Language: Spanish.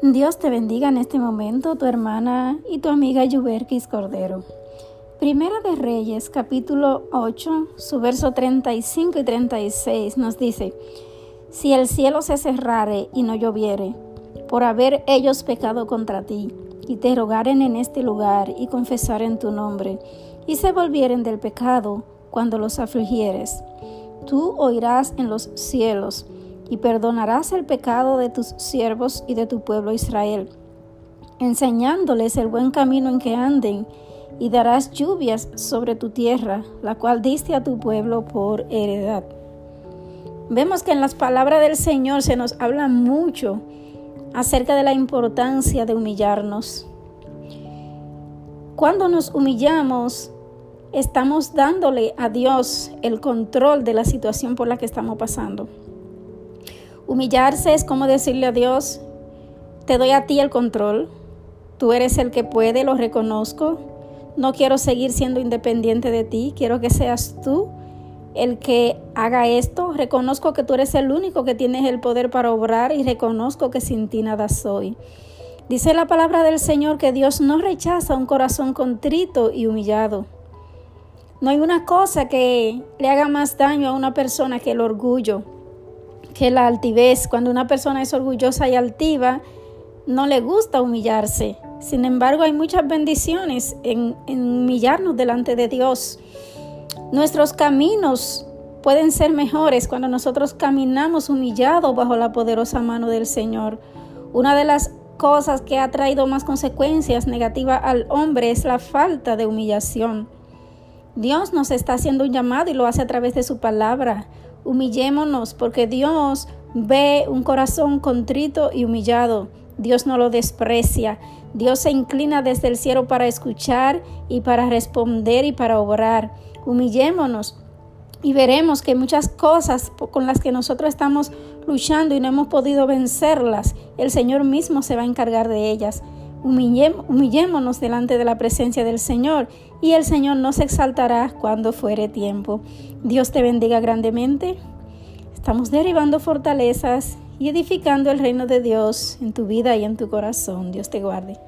Dios te bendiga en este momento, tu hermana y tu amiga Yuberkis Cordero. Primera de Reyes, capítulo 8, su verso 35 y 36 nos dice, Si el cielo se cerrare y no lloviere, por haber ellos pecado contra ti, y te rogaren en este lugar y confesaren tu nombre, y se volvieren del pecado cuando los afligieres, tú oirás en los cielos, y perdonarás el pecado de tus siervos y de tu pueblo Israel, enseñándoles el buen camino en que anden, y darás lluvias sobre tu tierra, la cual diste a tu pueblo por heredad. Vemos que en las palabras del Señor se nos habla mucho acerca de la importancia de humillarnos. Cuando nos humillamos, estamos dándole a Dios el control de la situación por la que estamos pasando. Humillarse es como decirle a Dios, te doy a ti el control, tú eres el que puede, lo reconozco, no quiero seguir siendo independiente de ti, quiero que seas tú el que haga esto, reconozco que tú eres el único que tienes el poder para obrar y reconozco que sin ti nada soy. Dice la palabra del Señor que Dios no rechaza un corazón contrito y humillado. No hay una cosa que le haga más daño a una persona que el orgullo que la altivez, cuando una persona es orgullosa y altiva, no le gusta humillarse. Sin embargo, hay muchas bendiciones en, humillarnos delante de Dios. Nuestros caminos pueden ser mejores cuando nosotros caminamos humillados bajo la poderosa mano del Señor. Una de las cosas que ha traído más consecuencias negativas al hombre es la falta de humillación. Dios nos está haciendo un llamado y lo hace a través de su palabra. Humillémonos porque Dios ve un corazón contrito y humillado. Dios no lo desprecia. Dios se inclina desde el cielo para escuchar y para responder y para obrar. Humillémonos y veremos que muchas cosas con las que nosotros estamos luchando y no hemos podido vencerlas, el Señor mismo se va a encargar de ellas. Humillémonos delante de la presencia del Señor y el Señor nos exaltará cuando fuere tiempo. Dios te bendiga grandemente. Estamos derribando fortalezas y edificando el reino de Dios en tu vida y en tu corazón. Dios te guarde.